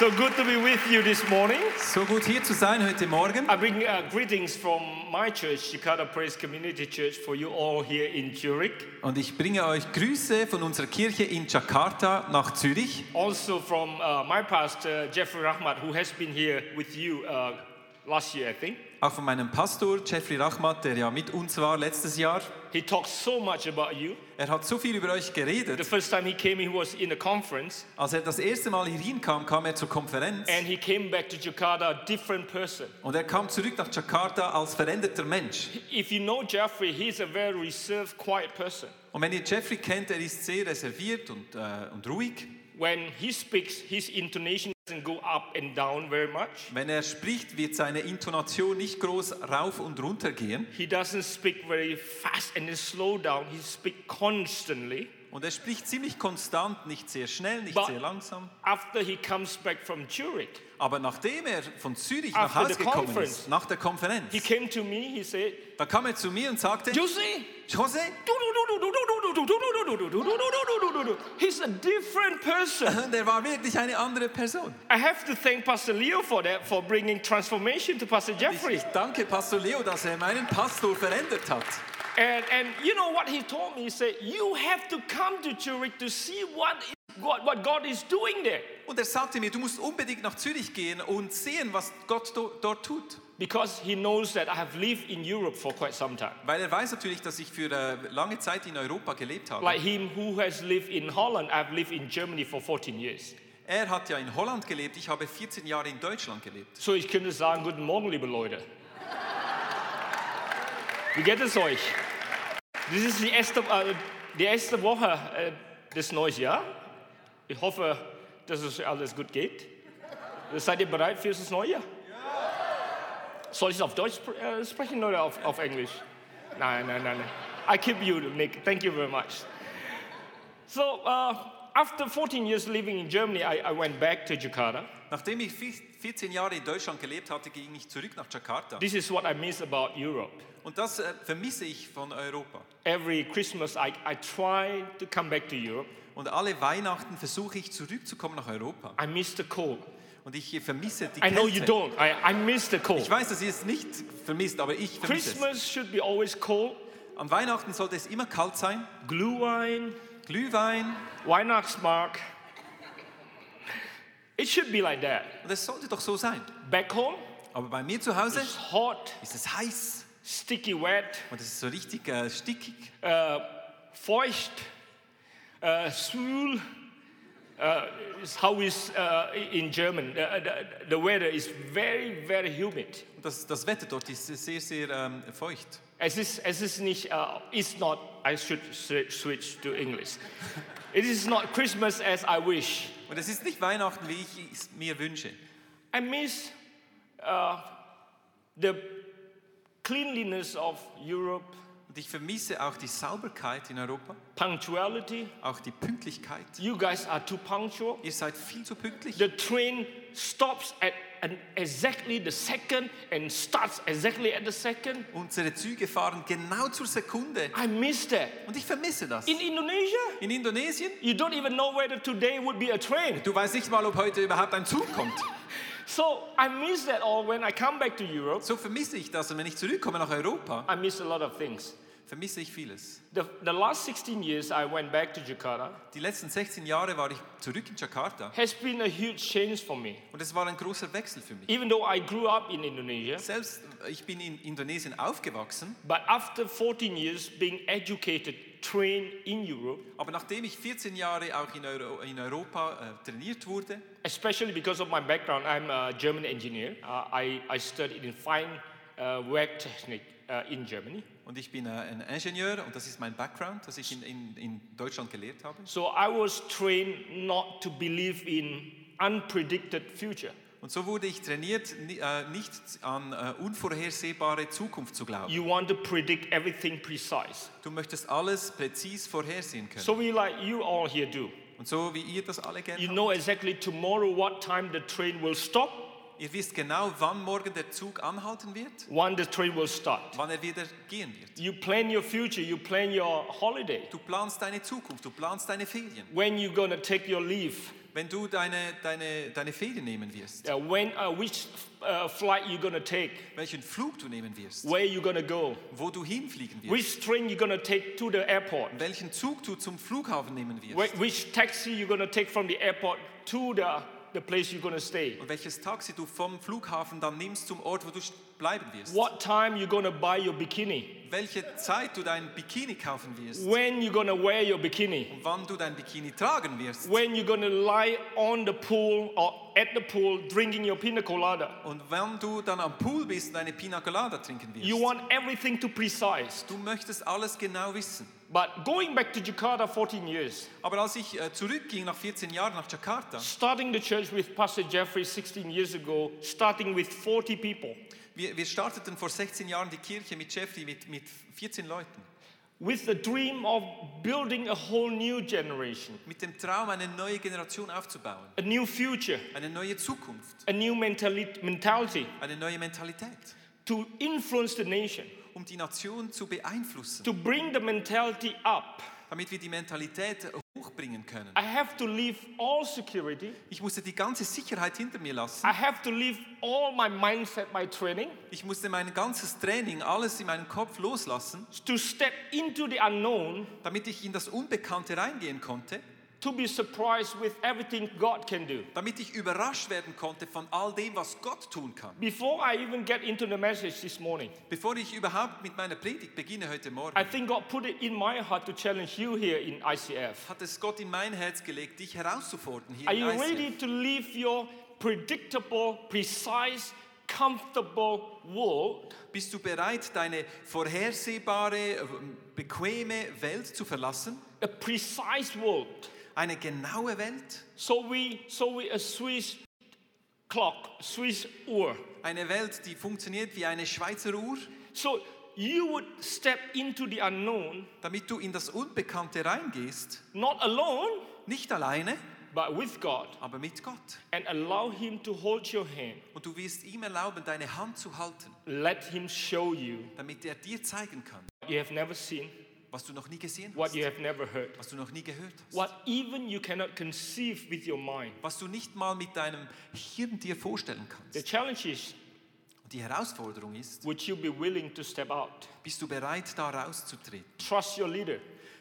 So good to be with you this morning. So gut hier zu sein heute Morgen. I bring uh, greetings from my church, Jakarta Praise Community Church, for you all here in Zurich. Und ich bringe euch Grüße von unserer Kirche in Jakarta nach Zürich. Also from uh, my pastor, Jeffrey Rahmat, who has been here with you uh, last year, I think. Auch von meinem Pastor Jeffrey Rachmat, der ja mit uns war letztes Jahr. He talks so much about you. Er hat so viel über euch The geredet. first time he came, he was in a conference, Als er das erste Mal hier hinkam, kam er zur Konferenz. and he came back to Jakarta a different person. Und er kam zurück nach Jakarta als veränderter Mensch. If you know Jeffrey, he's a very reserved, quiet person. Und wenn ihr Jeffrey kennt, er ist sehr reserviert und, äh, und ruhig. When he speaks, his intonation Wenn er spricht, wird seine Intonation nicht groß rauf und runter gehen. He doesn't speak very fast and slow down. He speaks constantly. Und er spricht ziemlich konstant, nicht sehr schnell, nicht But- sehr langsam. After he comes back from Zurich, Aber nachdem er von Zürich nach After Hause the gekommen conference. ist, nach der Konferenz, he came to me. He said, da kam er zu mir und sagte, Jose, Jose, he's a different person. der war wirklich eine andere Person. I have to thank Pastor Leo for that, for bringing transformation to Pastor Jeffrey. ich danke Pastor Leo, dass er meinen Pastor verändert hat. And, and you know what he told me? He said, You have to come to Zurich to see what, God, what God is doing there. Und er sagte mir, du musst unbedingt nach Zürich gehen und sehen, was Gott do, dort tut. Because he knows that I have lived in Europe for quite some time. Weil er weiß natürlich, dass ich für äh, lange Zeit in Europa gelebt habe. Like him who has lived in Holland, I've lived in Germany for 14 years. Er hat ja in Holland gelebt, ich habe 14 Jahre in Deutschland gelebt. So ich könnte sagen, guten Morgen, liebe Leute. Wie geht es euch? Das ist die erste, äh, die erste Woche äh, des neuen Jahres. Ich hoffe, dass es alles gut geht. Seid ihr bereit für das neue Jahr? Soll ich auf Deutsch äh, sprechen oder auf, auf Englisch? Nein, nein, nein, nein. I keep you, Nick. Thank you very much. So, uh, after 14 years living in Germany, I, I went back to Jakarta. Nachdem ich vi- 14 Jahre in Deutschland gelebt hatte, ging ich zurück nach Jakarta. This is what I miss about Europe. Und das äh, vermisse ich von Europa. Every Christmas, I, I try to come back to Europe. Und alle Weihnachten versuche ich zurückzukommen nach Europa. I miss the cold. Und ich vermisse die I know you Kälte. don't. I, I miss the cold. Ich weiß, dass ihr es nicht vermisst, aber ich vermisse es. Christmas should be always cold. An Weihnachten sollte es immer kalt sein. Glühwein, Glühwein. Weihnachtsmarkt. It should be like that. Und es sollte doch so sein. Back home, Aber bei mir zu Hause it's hot, ist es heiß. Sticky wet, Und es ist so richtig äh, stickig. uh, feucht, uh, schwül. Uh, is how is uh, in German. The, the, the weather is very, very humid. Das, das Wetter dort ist sehr, sehr ähm, feucht. Es ist, es ist nicht, uh, it's not, I should swi- switch to English. it is not Christmas as I wish. Und es ist nicht Weihnachten, wie ich es mir wünsche. I miss the cleanliness of Europe, Und ich vermisse auch die Sauberkeit in Europa, punctuality. auch die Pünktlichkeit. You guys are too punctual. Ihr seid viel zu pünktlich. The train stops at an exactly the second and starts exactly at the second. Unsere Züge fahren genau zur Sekunde. I miss that. Und ich vermisse das. In Indonesia, In Indonesien, you don't even know whether today would be a train. du weißt nicht mal, ob heute überhaupt ein Zug kommt. So I miss that all when I come back to Europe. So vermisse ich das. Und wenn ich zurückkomme nach Europa, I miss a lot of things. vermisse ich vieles. The, the last 16 years I went back to Jakarta Die letzten 16 Jahre war ich zurück in Jakarta. has been a huge change for me. Und es war ein großer Wechsel für mich. Even though I grew up in Indonesia, Selbst ich bin in Indonesien aufgewachsen, but after 14 years being educated, trained in Europe, aber nachdem ich 14 Jahre auch in, Euro, in Europa äh, trainiert wurde, especially because of my background, I'm a German engineer. Uh, I, I studied in fine uh, Werktechnik uh, in Germany. und ich bin äh, ein Ingenieur und das ist mein Background, das ich in, in, in Deutschland gelehrt habe. So I was trained not to believe in unpredicted future. Und so wurde ich trainiert, ni- äh, nicht an äh, unvorhersehbare Zukunft zu glauben. You want to predict everything precise. Du möchtest alles präzis vorhersehen können. So we like you all here do. Und so wie ihr das alle gerne You habt. know exactly tomorrow what time the train will stop Ihr wisst genau, wann morgen der Zug anhalten wird, when the train will start. wann er wieder gehen wird. You plan your future, you plan your holiday, Du planst deine Zukunft, du planst deine Ferien. when you're going to take your leave, Wenn du deine, deine, deine Ferien nehmen wirst, uh, when, uh, which uh, flight you're to take, welchen Flug du nehmen wirst, where you're to go, wo du hinfliegen wirst, which train you're to take to the airport, welchen Zug du zum Flughafen nehmen wirst. Which taxi you're to take from the airport to the, the place you're going to stay, und welches Taxi du vom Flughafen dann nimmst zum Ort, wo du bleiben wirst. what time you're going to buy your bikini, Welche Zeit du dein Bikini kaufen wirst. When you're going to wear your bikini, und wann du dein Bikini tragen wirst. When you're going to lie on the pool or at the pool drinking your pina colada. und wann du dann am Pool bist und deine Pina Colada trinken wirst. You want everything to precise. Du möchtest alles genau wissen. But going back to Jakarta 14 years, Aber als ich äh, zurückging nach 14 Jahren nach Jakarta, starting the church with Pastor Jeffrey 16 years ago, starting with 40 people, wir, wir starteten vor 16 Jahren die Kirche mit Jeffrey mit, mit 14 Leuten. With the dream of building a whole new generation, Mit dem Traum, eine neue Generation aufzubauen. a new future, Eine neue Zukunft. a new mentality Eine neue Mentalität. to influence the nation, Um die Nation zu beeinflussen. to bring the mentality up. Damit wir die Mentalität hochbringen können. I have to leave all security. Ich musste die ganze Sicherheit hinter mir lassen. I have to leave all my mindset, my training, Ich musste mein ganzes Training, alles in meinem Kopf loslassen, to step into the unknown, damit ich in das Unbekannte reingehen konnte, to be surprised with everything God can do. damit ich überrascht werden konnte von all dem, was Gott tun kann. Before I even get into the message this morning, Bevor ich überhaupt mit meiner Predigt beginne heute Morgen, I think God put it in my heart to challenge you here in ICF. hat es Gott in mein Herz gelegt, dich herauszufordern hier Are in you ICF. ready to leave your predictable, precise, comfortable world Bist du bereit, deine vorhersehbare, äh, bequeme Welt zu verlassen? a precise world. Eine genaue Welt? So we, so we a Swiss clock, Swiss Uhr. Eine Welt, die funktioniert wie eine Schweizer Uhr? So you would step into the unknown, Damit du in das Unbekannte reingehst, not alone, nicht alleine, but with God, aber mit Gott. and allow Him to hold your hand. Und du wirst ihm erlauben, deine Hand zu halten, Let Him show you damit er dir zeigen kann, you have never seen, was du noch nie gesehen what hast, you have never heard, was du noch nie gehört hast, what even you cannot conceive with your mind. was du nicht mal mit deinem Hirn dir vorstellen The kannst. challenge is Und die Herausforderung ist, would you be willing to step out? bist du bereit, da rauszutreten, Trust your leader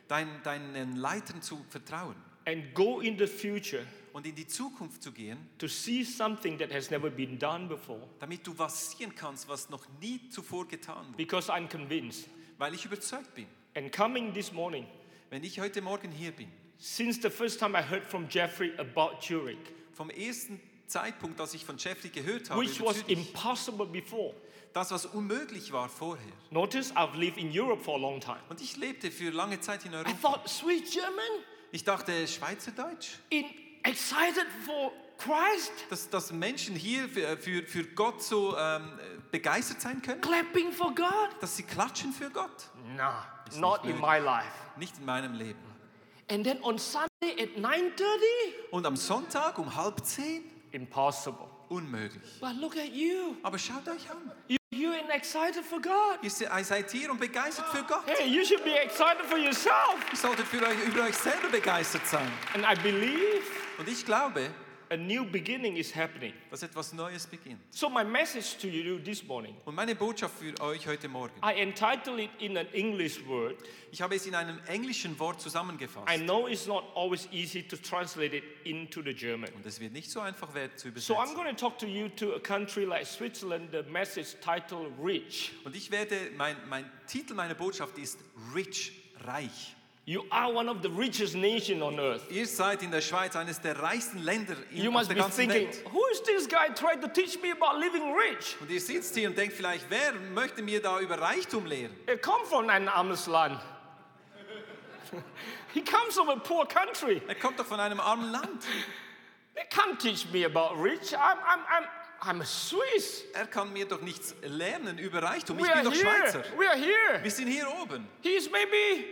dein, deinen Leitern zu vertrauen and go in the future und in die Zukunft zu gehen, to see something that has never been done before. damit du was sehen kannst, was noch nie zuvor getan wurde. Because I'm convinced. Weil ich überzeugt bin, And coming this morning, wenn ich heute Morgen hier bin, since the first time I heard from Jeffrey about Zurich, vom ersten Zeitpunkt, als ich von Jeffrey gehört habe, which was Zürich, impossible before. das, was unmöglich war vorher. Notice I've lived in Europe for a long time. Und ich lebte für lange Zeit in I Europa. thought, sweet German, Ich dachte, Schweizerdeutsch, in, excited for Christ, dass, dass Menschen hier für, für, für Gott so ähm, begeistert sein können, clapping for God. dass sie klatschen für Gott. Nah, not in my life. Nicht in meinem Leben. And then on Sunday at 9:30, Und am Sonntag um halb zehn? impossible. Unmöglich. But look at you. Aber schaut euch an. You you and excited for God. Ihr seid hier und begeistert für Gott. Hey, you should be excited for yourself. Ihr solltet für euch, über euch selber begeistert sein. And I believe Und ich glaube, a new beginning is happening. dass etwas Neues beginnt. So my message to you this morning, Und meine Botschaft für euch heute Morgen. I entitled it in an English word. Ich habe es in einem englischen Wort zusammengefasst. I know it's not always easy to translate it into the German. Und es wird nicht so einfach werden zu So I'm übersetzen. going to talk to you to a country like Switzerland. The message title rich. Und ich werde, mein, mein Titel meiner Botschaft ist Rich, reich. You are one of the richest nation on earth. Ihr seid in der Schweiz eines der reichsten Länder in, You must der be ganzen thinking, Welt. who is this guy trying to teach me about living rich? Und ihr sitzt hier und denkt vielleicht, wer möchte mir da über Reichtum lehren? Er kommt von einem armes Land. he comes from a poor country. Er kommt doch von einem armen Land. They can't teach me about rich. I'm, I'm, I'm, I'm a Swiss. Er kann mir doch nichts lernen über Reichtum. Ich We bin are doch Schweizer. here. We are here. Wir sind hier oben He's maybe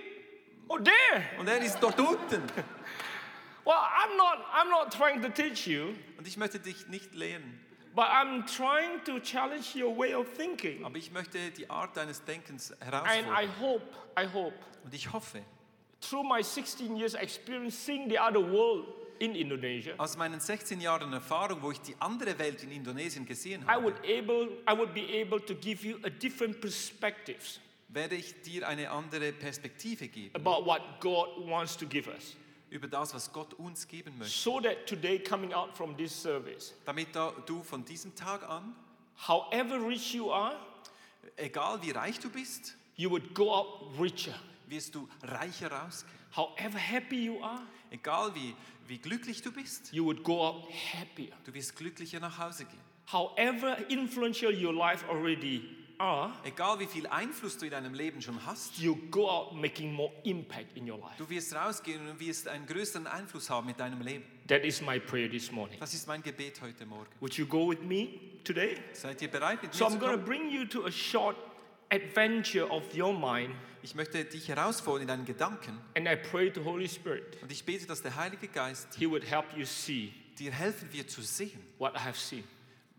oh there. und er ist dort unten. Well, I'm not. I'm not trying to teach you, Und ich möchte dich nicht lehren. But I'm trying to challenge your way of thinking. Aber ich möchte die Art deines Denkens And I herausfordern. hope, I hope, Und ich hoffe, through my 16 years experience seeing the other world in Indonesia, aus meinen 16 Jahren Erfahrung, wo ich die andere Welt in Indonesien gesehen I habe, would able I would be able to give you a different perspectives werde ich dir eine andere Perspektive geben about what God wants to give us. über das, was Gott uns geben möchte. So that today coming out from this service, Damit da du von diesem Tag an, however rich you are, egal wie reich du bist, you would go out richer. wirst du reicher rausgehen. However happy you are, Egal wie, wie glücklich du bist, you would go out happier. du wirst glücklicher nach Hause gehen. However influential your life already are, Egal wie viel Einfluss du in deinem Leben schon hast, you go out making more impact in your life. du wirst rausgehen und wirst einen größeren Einfluss haben mit deinem Leben. That is my prayer this morning. Das ist mein Gebet heute Morgen. Would you go with me today? Seid ihr bereit mit So mir I'm zu going to bring you to a short adventure of your mind, Ich möchte dich herausfordern in deinen Gedanken and I pray to Holy Spirit. und ich bete, dass der Heilige Geist He would help you see dir helfen wird zu sehen, what I have seen.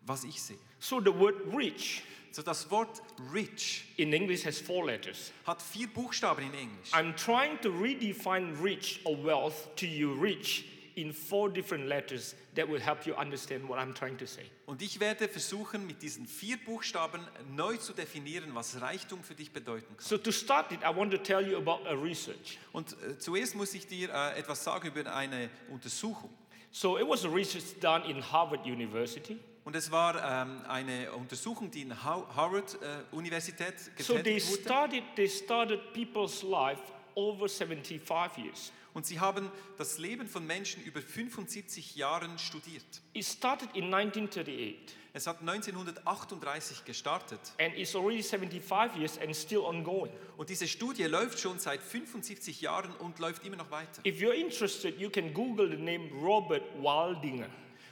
was ich sehe. So the word rich So das Wort rich in English has four letters. hat vier Buchstaben in Englisch. I'm trying to redefine rich or wealth to you rich in four different letters that will help you understand what I'm trying to say. Und ich werde versuchen, mit diesen vier Buchstaben neu zu definieren, was Reichtum für dich bedeuten kann. So to start it, I want to tell you about a research. Und äh, zuerst muss ich dir äh, etwas sagen über eine Untersuchung. So it was a research done in Harvard University. Und es war ähm, eine Untersuchung, die in ha Harvard äh, Universität So they getätigt wurde. started, they started people's life over 75 years. Und sie haben das Leben von Menschen über 75 Jahren studiert. It started in 1938 Es hat 1938 gestartet. and it's already 75 years and still ongoing. Und diese Studie läuft schon seit 75 Jahren und läuft immer noch weiter. If you're interested, you can Google the name Robert Waldinger.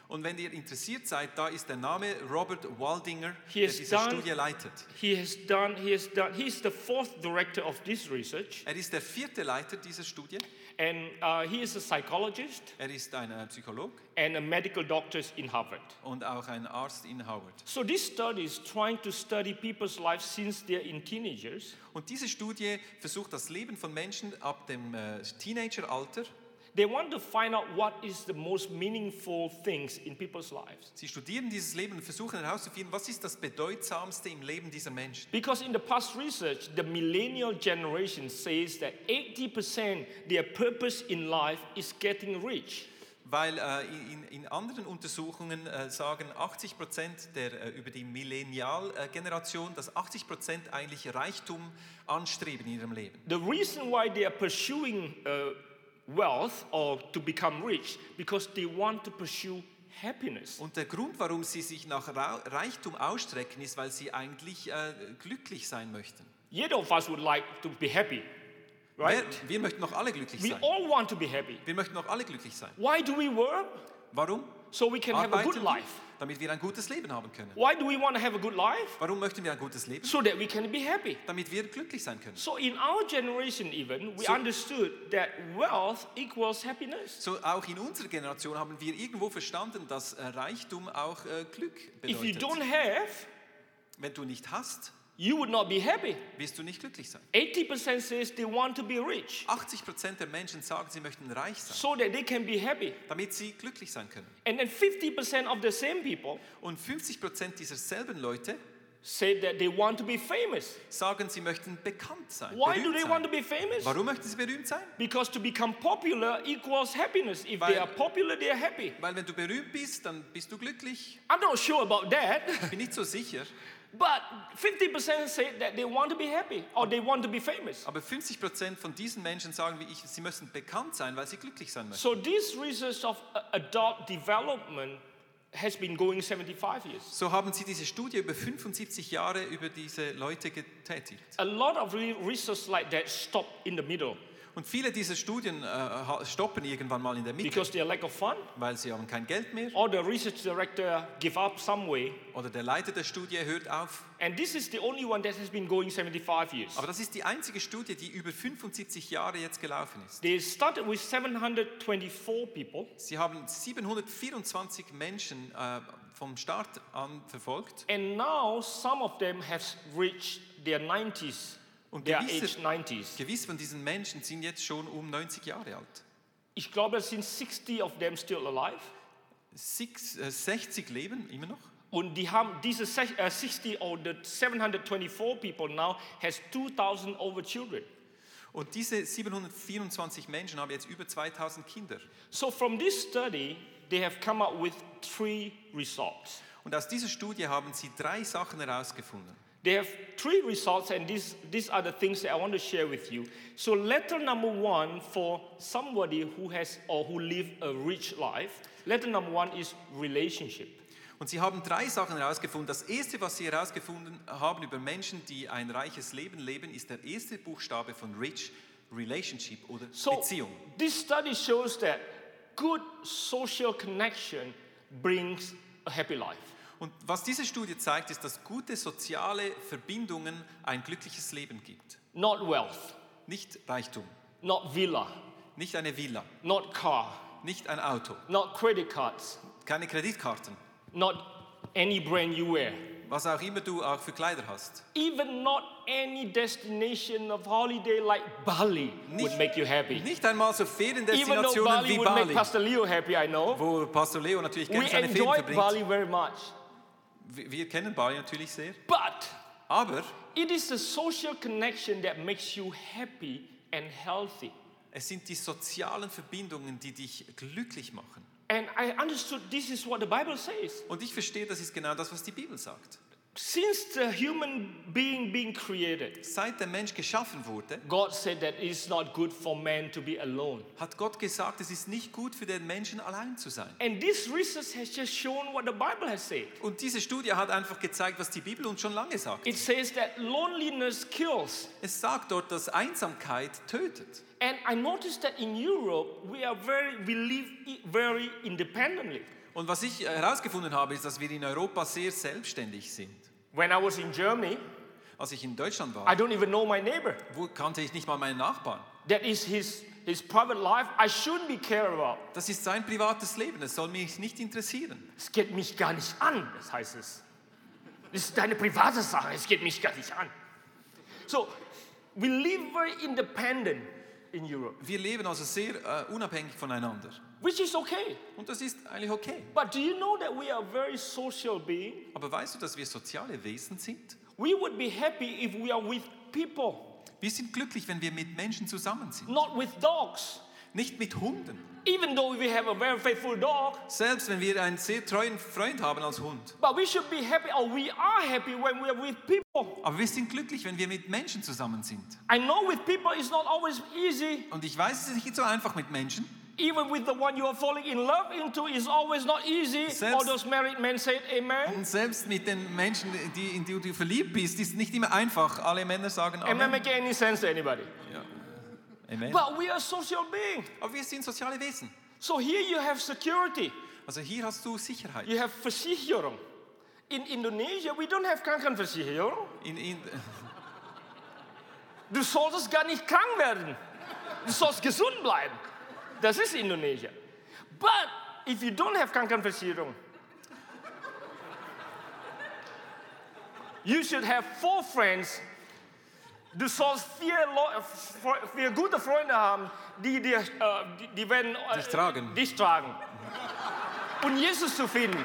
Und wenn ihr interessiert seid, da ist der Name Robert Waldinger, He der diese done- Studie leitet. He has done, he has done, he's the fourth director of this research, Er ist der vierte Leiter dieser Studie. and uh, he is a psychologist Er ist ein äh, Psycholog and a medical doctor in Harvard. und auch ein Arzt in Howard. So this study is trying to study people's lives since they're in teenagers Und diese Studie versucht das Leben von Menschen ab dem äh, Teenageralter. They want to find out what is the most meaningful things in people's lives. Sie studieren dieses Leben und versuchen herauszufinden, was ist das Bedeutsamste im Leben dieser Menschen. Because in the past research, the millennial generation says that 80% their purpose in life is getting rich. Weil äh, in, in anderen Untersuchungen äh, sagen 80 Prozent der, äh, über die Millennial-Generation, dass 80 Prozent eigentlich Reichtum anstreben in ihrem Leben. The reason why they are pursuing uh, wealth or to become rich because they want to pursue happiness. Und der Grund, warum sie sich nach Reichtum ausstrecken, ist, weil sie eigentlich äh, glücklich sein möchten. Either of us would like to be happy, right? Wir, wir möchten noch alle glücklich We sein. all want to be happy. Wir möchten noch alle glücklich sein. Why do we work? Warum? So we can have a good life. Damit wir ein gutes Leben haben können. Why do we want to have a good life? Warum möchten wir ein gutes Leben? So that we can be happy. Damit wir glücklich sein können. So in our generation even, we So- understood that wealth equals happiness. So auch in unserer Generation haben wir irgendwo verstanden, dass äh, Reichtum auch äh, Glück If you bedeutet. don't have, Wenn du nicht hast, you would not be happy. wirst du nicht glücklich sein. 80% says they want to be rich 80 Prozent der Menschen sagen, sie möchten reich sein, so that they can be happy. damit sie glücklich sein können. And then 50% of the same people Und 50 Prozent dieser selben Leute say that they want to be famous. sagen, sie möchten bekannt sein. Why do they sein. want to be famous? Warum möchten sie berühmt sein? Because to become popular equals happiness. If they Weil- are popular, they are happy. Weil wenn du berühmt bist, dann bist du glücklich. I'm not sure about that, Ich bin nicht so sicher. but 50% say that they want to be happy or they want to be famous. Aber 50 Prozent von diesen Menschen sagen wie ich, sie müssen bekannt sein, weil sie glücklich sein möchten. So this research of uh, adult development has been going 75 years. So haben sie diese Studie über 75 Jahre über diese Leute getätigt. A lot of re- research like that stop in the middle Und viele dieser Studien äh, stoppen irgendwann mal in der Mitte, because lack of fun weil sie haben kein Geld mehr or the research director give up some way. oder der Leiter der Studie hört auf. And this is the only one that has been going 75 years. Aber das ist die einzige Studie, die über 75 Jahre jetzt gelaufen ist. They started with 724 people Sie haben 724 Menschen äh, vom Start an verfolgt. And now some of them have reached their 90s, Und gewisse- age 90s. Gewiss von diesen Menschen sind jetzt schon um 90 Jahre alt. Ich glaube, es sind 60 of them still alive. Six, äh, 60 leben immer noch. Und die haben diese sech- äh, 60 or the 724 people now has 2,000 over children. Und diese 724 Menschen haben jetzt über 2000 Kinder. So from this study, they have come up with three results. Und aus dieser Studie haben sie drei Sachen herausgefunden. They have three results, and these, these are the things that I want to share with you. So, letter number one for somebody who has or who live a rich life, letter number one is relationship. Und sie haben drei Sachen herausgefunden. Das erste, was sie herausgefunden haben über Menschen, die ein reiches Leben leben, ist der erste Buchstabe von Rich, Relationship oder So, Beziehung. this study shows that good social connection brings a happy life. Und was diese Studie zeigt, ist, dass gute soziale Verbindungen ein glückliches Leben gibt. Not wealth, Nicht Reichtum, not villa, nicht eine Villa, not car, nicht ein Auto, not credit cards, keine Kreditkarten, not any brand you wear, was auch immer du auch für Kleider hast. even not any destination of holiday like Bali would Nicht- make you happy. Nicht einmal so Even though Feriendestinationen Bali wie would make Bali, Pastor Leo happy, I know. wo Pastor Leo natürlich gerne We seine Ferien enjoy verbringt. Bali very much. Wir wir kennen Bali natürlich sehr. But Aber it is the social connection that makes you happy and healthy. es sind die sozialen Verbindungen, die dich glücklich machen. And I understood this is what the Bible says. Und ich verstehe, das ist genau das, was die Bibel sagt. Since the human being being created, Seit der Mensch geschaffen wurde, God said that it's not good for man to be alone. hat Gott gesagt, es ist nicht gut für den Menschen allein zu sein. And this research has just shown what the Bible has said. Und diese Studie hat einfach gezeigt, was die Bibel uns schon lange sagt. It says that loneliness kills. Es sagt dort, dass Einsamkeit tötet. And I noticed that in Europe, we are very, we live very independently. Und was ich herausgefunden habe, ist, dass wir in Europa sehr selbstständig sind. When I was in Germany, Als ich in Deutschland I war, don't even know my neighbor. wo kannte ich nicht mal meinen Nachbarn. That is his, his private life. I shouldn't be care about. Das ist sein privates Leben, das soll mich nicht interessieren. Es geht mich gar nicht an, das heißt es. Das ist deine private Sache, es geht mich gar nicht an. So, we live very independent in Europe, Wir leben also sehr äh, unabhängig voneinander. which is okay. Und das ist eigentlich okay. But do you know that we are very social being? Aber weißt du, dass wir soziale Wesen sind? We would be happy if we are with people, Wir sind glücklich, wenn wir mit Menschen zusammen sind. not with dogs. Nicht mit Hunden. Even though we have a very faithful dog, Selbst wenn wir einen sehr treuen Freund haben als Hund. but we should be happy, or we are happy when we are with people. Aber wir sind glücklich, wenn wir mit Menschen zusammen sind. I know with people it's not always easy. Und ich weiß, es ist nicht so einfach mit Menschen. Even with the one you are falling in love into, it's always not easy. Selbst- All those married men said amen. Und selbst mit den Menschen, die, in die du verliebt bist, ist nicht immer einfach. Alle Männer sagen Am I Amen. making any sense to anybody? Amen. But we are social beings. Aber wir sind soziale Wesen. So here you have security. Also hier hast du Sicherheit. You have Versicherung. In Indonesia, we don't have Krankenversicherung. In, in, Du solltest gar nicht krank werden. Du sollst gesund bleiben. Das ist Indonesien. But if you don't have Krankenversicherung, you should have four friends. Du sollst vier, Leu- f- vier gute Freunde haben, die, dir, äh, die, die werden äh, Dich tragen. dich tragen. Und Jesus zu finden.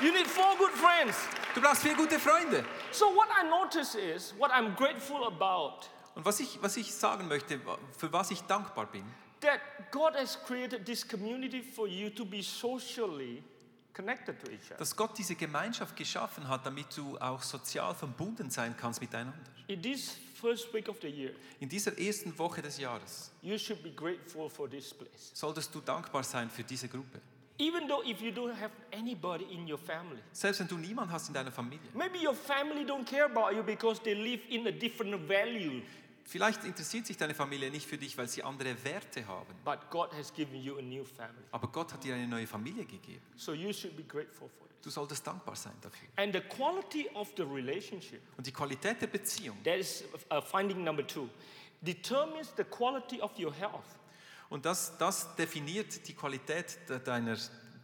You need four good friends. du brauchst vier gute Freunde. So what I notice is, what I'm grateful about, Und was ich, was ich sagen möchte, für was ich dankbar bin, that God has created this community for you to be socially dass Gott diese Gemeinschaft geschaffen hat, damit du auch sozial verbunden sein kannst miteinander. In this first week of the year, In dieser ersten Woche des Jahres you should be grateful for this place. solltest du dankbar sein für diese Gruppe. Even though if you don't have anybody in your family, Selbst wenn du niemanden hast in deiner Familie. maybe your family don't care about you because they live in a different value, Vielleicht interessiert sich deine Familie nicht für dich, weil sie andere Werte haben. but God has given you a new family. Aber Gott hat dir eine neue Familie gegeben. So you should be grateful for it. Du solltest dankbar sein dafür. And the quality of the relationship, Und die Qualität der Beziehung, that is uh, finding number two, determines the quality of your health. und das, das definiert die Qualität de- deiner,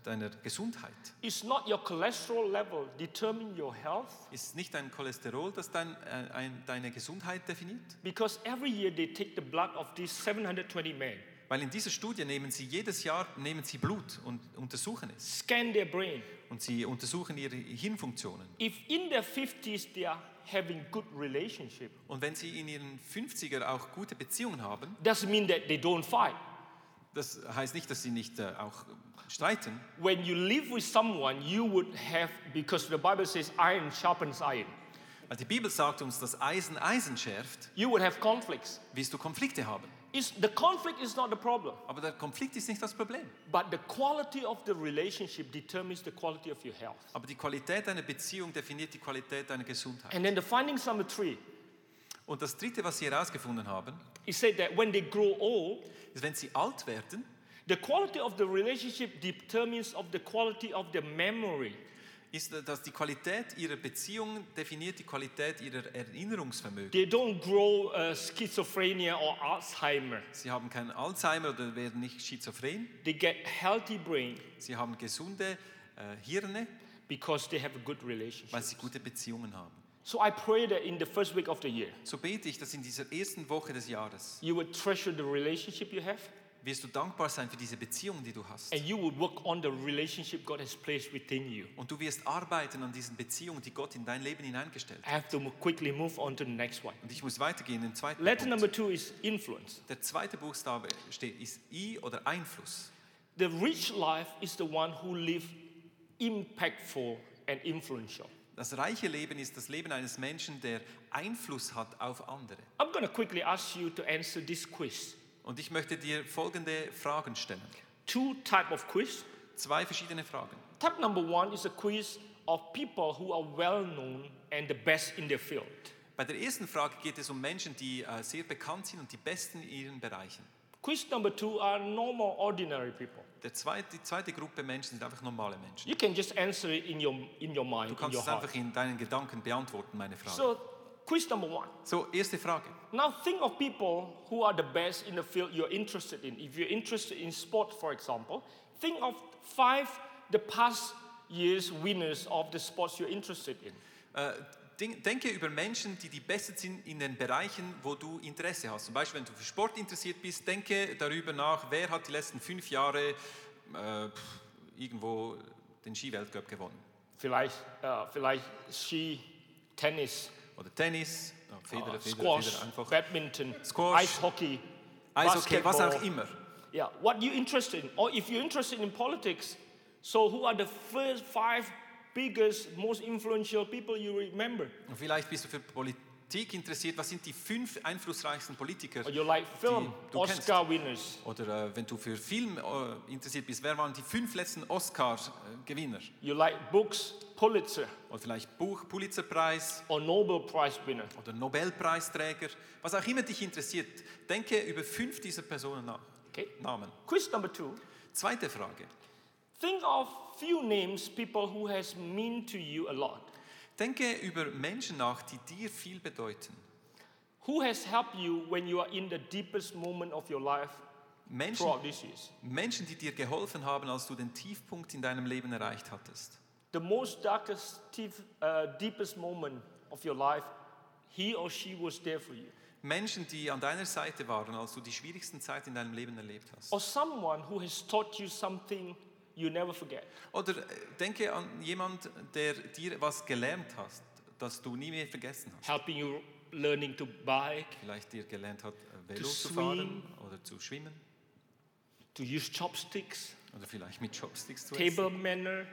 deiner Gesundheit. It's not your cholesterol level determine your health Ist nicht dein Cholesterol, das dein, äh, ein, deine Gesundheit definiert? because every year they take the blood of these 720 men, Weil in dieser Studie nehmen sie jedes Jahr nehmen sie Blut und untersuchen es. scan their brain. Und sie untersuchen ihre Hirnfunktionen. If in their 50s they are having good relationship, Und wenn sie in ihren 50er auch gute Beziehungen haben, doesn't mean that they don't fight. Das heißt nicht, dass sie nicht äh, auch streiten. When you live with someone, you would have, because the Bible says iron sharpens iron, Weil die Bibel sagt uns, dass Eisen Eisen schärft, you would have conflicts. wirst du Konflikte haben. It's, the conflict is not the problem, Aber der Konflikt ist nicht das Problem. but the quality of the relationship determines the quality of your health. Aber die Qualität einer Beziehung definiert die Qualität deiner Gesundheit. And then the findings number three, Und das Dritte, was sie herausgefunden haben, said that when they grow old, ist, wenn sie alt werden, the quality of the relationship determines of the quality of the memory. ist, dass die Qualität ihrer Beziehung definiert die Qualität ihrer Erinnerungsvermögen. They don't grow uh, schizophrenia or Alzheimer. Sie haben keinen Alzheimer oder werden nicht schizophren. They get healthy brain Sie haben gesunde äh, Hirne, because they have a good relationship. weil sie gute Beziehungen haben. So I pray that in the first week of the year, So bete ich, dass in dieser ersten Woche des Jahres you would treasure the relationship you have wirst du dankbar sein für diese Beziehung, die du hast. and you would work on the relationship God has placed within you. Und du wirst arbeiten an diesen Beziehungen, die Gott in dein Leben hineingestellt I hat. have to quickly move on to the next one. Und ich muss weitergehen, den zweiten Letter number Punkt. two is influence. Der zweite Buchstabe steht, ist I oder Einfluss. The rich life is the one who live impactful and influential. Das reiche Leben ist das Leben eines Menschen, der Einfluss hat auf andere. I'm going to quickly ask you to answer this quiz. Und ich möchte dir folgende Fragen stellen. Two type of quiz. Zwei verschiedene Fragen. Type number one is a quiz of people who are well known and the best in their field. Bei der ersten Frage geht es um Menschen, die äh, sehr bekannt sind und die Besten in ihren Bereichen. Quiz number two are normal, ordinary people. Der zweite, die zweite Gruppe Menschen sind einfach normale Menschen. You can just answer it in your, in your mind, Du in kannst your es heart. einfach in deinen Gedanken beantworten, meine Frage. So, quiz number one. So, erste Frage. Now, think of people who are the best in the field you're interested in. If you're interested in sport, for example, think of five the past years winners of the sports you're interested in. Äh, denke über Menschen, die die Besten sind in den Bereichen, wo du Interesse hast. Zum Beispiel, wenn du für Sport interessiert bist, denke darüber nach, wer hat die letzten fünf Jahre äh, irgendwo den Skiweltcup gewonnen. Vielleicht, uh, vielleicht Ski, Tennis, Oder Tennis, oh, Federer, uh, Federer, Squash, Federer, einfach. Badminton, Squash, Ice Hockey, Eishockey, was auch immer. Yeah, what you interested in, or if you're interested in politics, so who are the first five biggest, most influential people you remember? Und vielleicht bist du für Politik interessiert. Was sind die fünf einflussreichsten Politiker? Or you like film, du kennst. Oscar winners? Oder äh, wenn du für Film äh, interessiert bist, wer waren die fünf letzten Oscar-Gewinner? You like books, Pulitzer Oder vielleicht Buch, Pulitzerpreis or Nobel Prize winner? oder Nobelpreisträger. Was auch immer dich interessiert, denke über fünf dieser Personen nach. Okay. Namen. Quiz number two. Zweite Frage. Think of few names, people who has mean to you a lot. Denke über Menschen nach, die dir viel bedeuten. Who has helped you when you are in the deepest moment of your life Menschen, throughout these years? Menschen, die dir geholfen haben, als du den Tiefpunkt in deinem Leben erreicht hattest. The most darkest, deep, uh, deepest moment of your life, he or she was there for you. Menschen, die an deiner Seite waren, als du die schwierigsten Zeit in deinem Leben erlebt hast. Or someone who has taught you something you never forget. Oder äh, denke an jemand, der dir was gelernt hast, das du nie mehr vergessen hast. Helping you learning to bike, Vielleicht dir gelernt hat, äh, Velo To zu fahren oder zu schwimmen to use chopsticks, oder vielleicht mit Chopsticks zu essen table manner,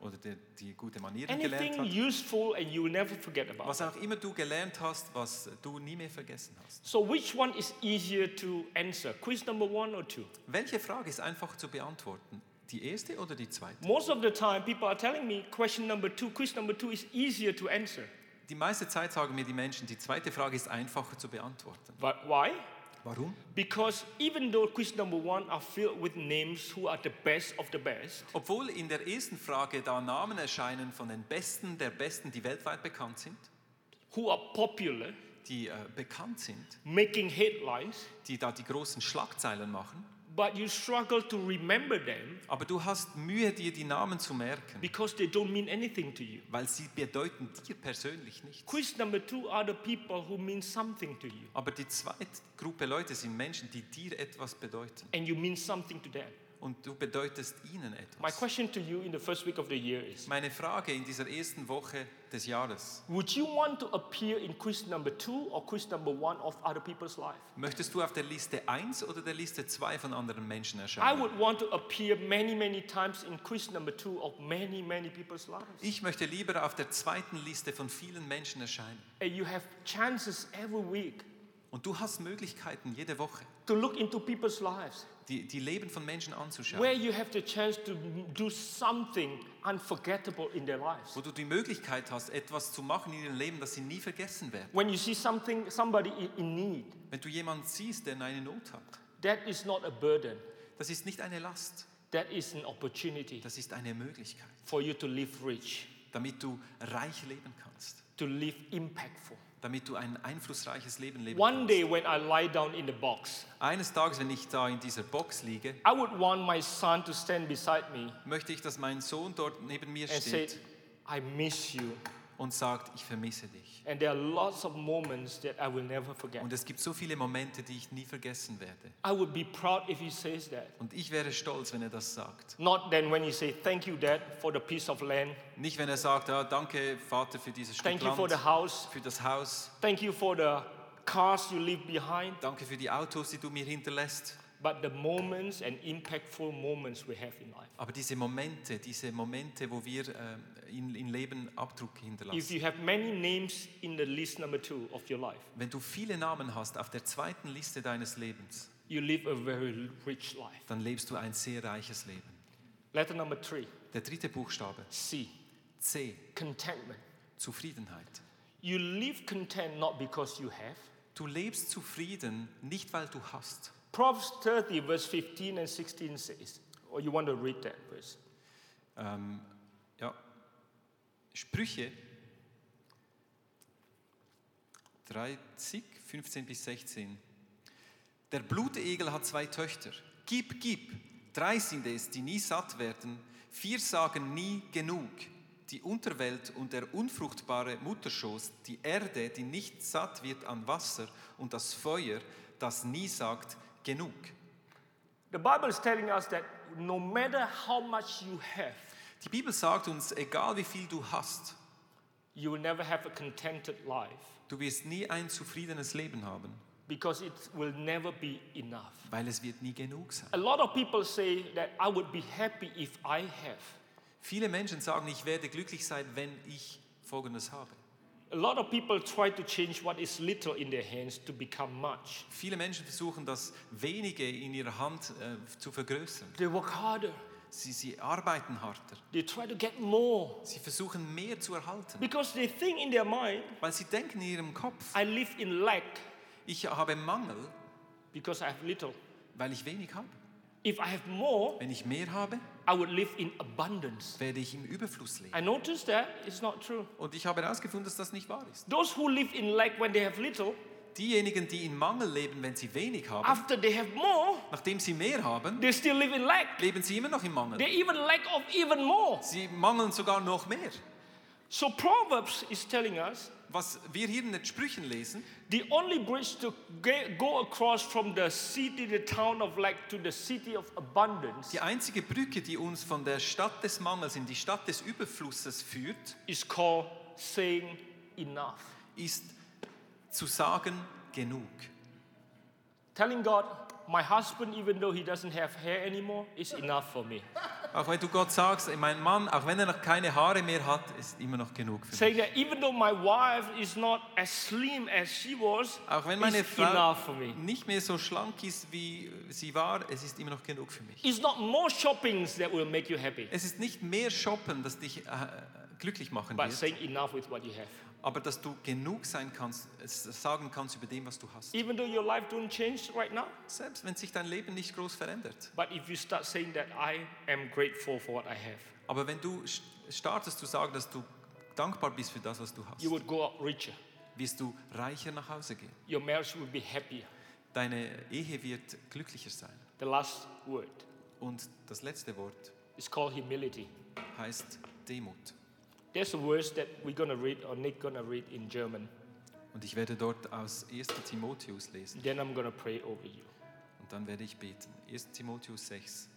oder der, die gute Manieren gelernt anything hat. useful and you never forget about. Was auch immer du gelernt hast, was du nie mehr vergessen hast. So which one is easier to answer? Quiz number one or two? Welche Frage ist einfach zu beantworten? Die erste oder die zweite? Most of the time, people are telling me question number two, quiz number two is easier to answer. Die meiste Zeit sagen mir die Menschen, die zweite Frage ist einfacher zu beantworten. But why? Warum? Because even though quiz number one are filled with names who are the best of the best, Obwohl in der ersten Frage da Namen erscheinen von den Besten der Besten, die weltweit bekannt sind, who are popular, die äh, bekannt sind, making headlines, die da die großen Schlagzeilen machen, but you struggle to remember them Aber du hast Mühe, dir die Namen zu merken, because they don't mean anything to you. weil sie bedeuten dir persönlich nichts. Quiz number two are the people who mean something to you, Aber die zweite Gruppe Leute sind Menschen, die dir etwas bedeuten. and you mean something to them. Und du bedeutest ihnen My etwas. question to you in the first week of the year is Meine Frage in dieser ersten Woche des Jahres. Would you want to appear in quiz number two or quiz number one of other people's life? Möchtest du auf der Liste 1 oder der Liste 2 von anderen Menschen I erscheinen? would want to appear many, many times in quiz number two of many, many people's lives. Ich möchte lieber auf der zweiten Liste von vielen Menschen erscheinen. And you have chances every week Und du hast Möglichkeiten jede Woche, to look into people's lives die, die Leben von Menschen anzuschauen. where you have the chance to do something unforgettable in their lives. wo du die Möglichkeit hast, etwas zu machen in ihrem Leben, das sie nie vergessen werden. When you see something, somebody in need, Wenn du jemanden siehst, der eine Not hat, that is not a burden. das ist nicht eine Last, That is an opportunity das ist eine Möglichkeit, for you to live rich, damit du reich leben kannst, to live impactful. Damit du ein einflussreiches Leben leben One day when I lie down in the box, Eines Tages, wenn ich da in dieser Box liege, I would want my son to stand beside me möchte ich, dass mein Sohn dort neben mir and say, steht I miss you. Und sagt, ich vermisse dich. And there are lots of moments that I will never forget. Und es gibt so viele Momente, die ich nie vergessen werde. I would be proud if he says that. Und ich wäre stolz, wenn er das sagt. Not then when he say, thank you, Dad, for the piece of land. Nicht, wenn er sagt, ah, danke Vater für dieses Stück Thank you for Land, the house. für das Haus, Thank you for the cars you leave behind. danke für die Autos, die du mir hinterlässt. But the moments and impactful moments we have in life. Aber diese Momente, diese Momente, wo wir ähm, in, in Leben Abdruck If hinterlassen. you have many names in the list number two of your life, Wenn du viele Namen hast auf der zweiten Liste deines Lebens, you live a very rich life. dann lebst du ein sehr reiches Leben. Letter number three, Der dritte Buchstabe, C, C, contentment. Zufriedenheit. You live content not because you have. Du lebst zufrieden, nicht weil du hast. Proverbs 30, verse 15 and 16 says, or you want to read that verse. Ähm, ja. Sprüche 30, 15 bis 16. Der Blutegel hat zwei Töchter. Gib, gib. Drei sind es, die nie satt werden. Vier sagen nie genug. Die Unterwelt und der unfruchtbare Mutterschoß, die Erde, die nicht satt wird an Wasser und das Feuer, das nie sagt genug. The Bible is telling us that no matter how much you have, Die Bibel sagt uns, egal wie viel du hast, you will never have a contented life du wirst nie ein zufriedenes Leben haben. because it will never be enough. weil es wird nie genug sein. A lot of people say that I would be happy if I have. Viele Menschen sagen, ich werde glücklich sein, wenn ich Folgendes habe. A lot of people try to change what is little in their hands to become much. Viele Menschen versuchen, das Wenige in ihrer Hand äh, zu vergrößern. They work harder. Sie, sie arbeiten harter. They try to get more Sie versuchen mehr zu erhalten, because they think in their mind, weil sie denken in ihrem Kopf, I live in lack ich habe Mangel, because I have little. weil ich wenig habe. If I have more, Wenn ich mehr habe, I would live in abundance. werde ich im Überfluss leben. I noticed that it's not true. Und ich habe herausgefunden, dass das nicht wahr ist. Those who live in lack when they have little, Diejenigen, die in Mangel leben, wenn sie wenig haben, after they have more, nachdem sie mehr haben, they still live in lack. leben sie immer noch im Mangel. They even lack of even more. Sie mangeln sogar noch mehr. So Proverbs is telling us Was wir hier in den Sprüchen lesen, the only bridge to go across from the city, the town of lack to the city of abundance die einzige Brücke, die uns von der Stadt des Mangels in die Stadt des Überflusses führt, is called saying enough. ist zu sagen, genug. Telling God, my husband, even though he doesn't have hair anymore, is enough for me. Auch wenn du Gott sagst, mein Mann, auch wenn er noch keine Haare mehr hat, ist immer noch genug für mich. That even though my wife is not as slim as she was, Auch wenn meine Frau enough for me. nicht mehr so schlank ist, wie sie war, es ist immer noch genug für mich. It's not more shoppings that will make you happy, Es ist nicht mehr Shoppen, das dich äh, glücklich machen but wird, saying enough with what you have. Aber dass du genug sein kannst, sagen kannst über dem, was du hast. Even though your life don't change right now, Selbst wenn sich dein Leben nicht groß verändert. but if you start saying that I am grateful for what I have, Aber wenn du st- startest zu sagen, dass du dankbar bist für das, was du hast, you would go out richer. wirst du reicher nach Hause gehen. Your marriage will be happier. Deine Ehe wird glücklicher sein. The last word Und das letzte Wort is called humility. heißt Demut. There's a verse that we're going to read, or Nick going to read in German. Und ich werde dort aus 1. Timotheus lesen Then I'm going to pray over you. und dann werde ich beten. 1. Timotheus 6,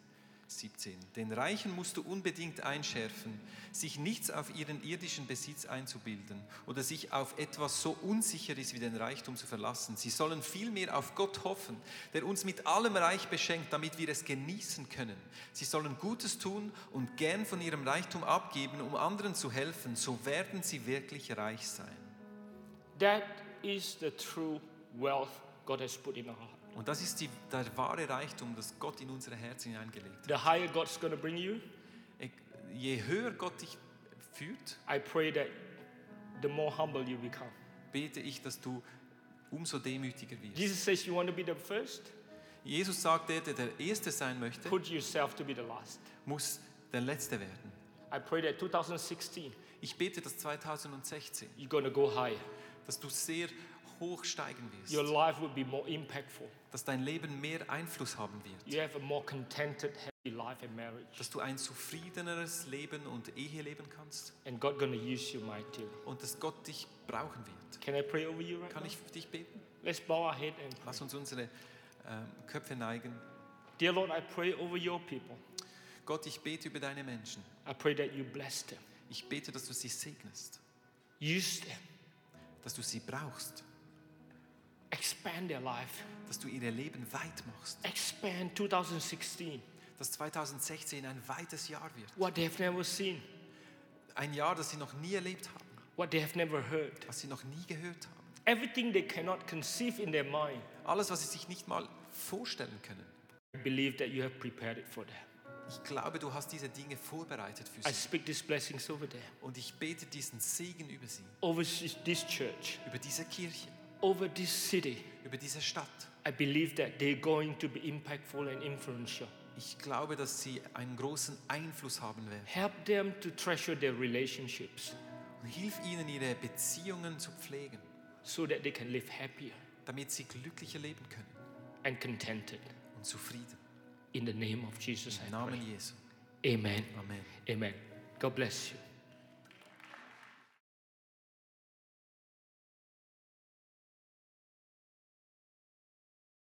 17. Den Reichen musst du unbedingt einschärfen, sich nichts auf ihren irdischen Besitz einzubilden oder sich auf etwas so Unsicheres wie den Reichtum zu verlassen. Sie sollen vielmehr auf Gott hoffen, der uns mit allem Reich beschenkt, damit wir es genießen können. Sie sollen Gutes tun und gern von ihrem Reichtum abgeben, um anderen zu helfen. So werden sie wirklich reich sein. That is the true wealth God has put in our heart. Und das ist die, der wahre Reichtum, das Gott in unsere Herzen hineingelegt hat. The higher God's going to bring you, Ich- Je höher Gott dich führt, I pray that the more humble you become. bete ich, dass du umso demütiger wirst. Jesus says you want to be the first, Jesus sagt, der, der der Erste sein möchte, put yourself to be the last. muss der Letzte werden. I pray that 2016 Ich bete, dass 2016, you're going to go higher. dass du sehr hoch steigen Your wirst, life will be more impactful. dass dein Leben mehr Einfluss haben wird, You have a more contented, happy life and marriage. dass du ein zufriedeneres Leben und Ehe leben kannst And God to use you mightily. und dass Gott dich brauchen wird. Can I pray over you right Kann ich für dich beten? Let's bow our head and pray. Lass uns unsere ähm, Köpfe neigen. Dear Lord, I pray over your people. Gott, ich bete über deine Menschen. I pray that you bless them. Ich bete, dass du sie segnest, Use them. dass du sie brauchst, Expand their life. dass du ihr Leben weit machst, Expand 2016. dass 2016 ein weites Jahr wird. What they have never seen. Ein Jahr, das sie noch nie erlebt haben, What they have never heard. was sie noch nie gehört haben. Everything they cannot conceive in their mind. Alles, was sie sich nicht mal vorstellen können. I believe that you have prepared it for them. Ich glaube, du hast diese Dinge vorbereitet für sie. Und ich bete diesen Segen über sie, Over this church. über diese Kirche, Over this city. über diese Stadt. I believe that they're going to be impactful and influential. Ich glaube, dass sie einen großen Einfluss haben werden. Help them to treasure their relationships Und hilf ihnen, ihre Beziehungen zu pflegen, so that they can live happier damit sie glücklicher leben können and contented. und zufrieden. In the name of Jesus, Im Namen. Jesu. Amen. Amen. Amen. God bless you.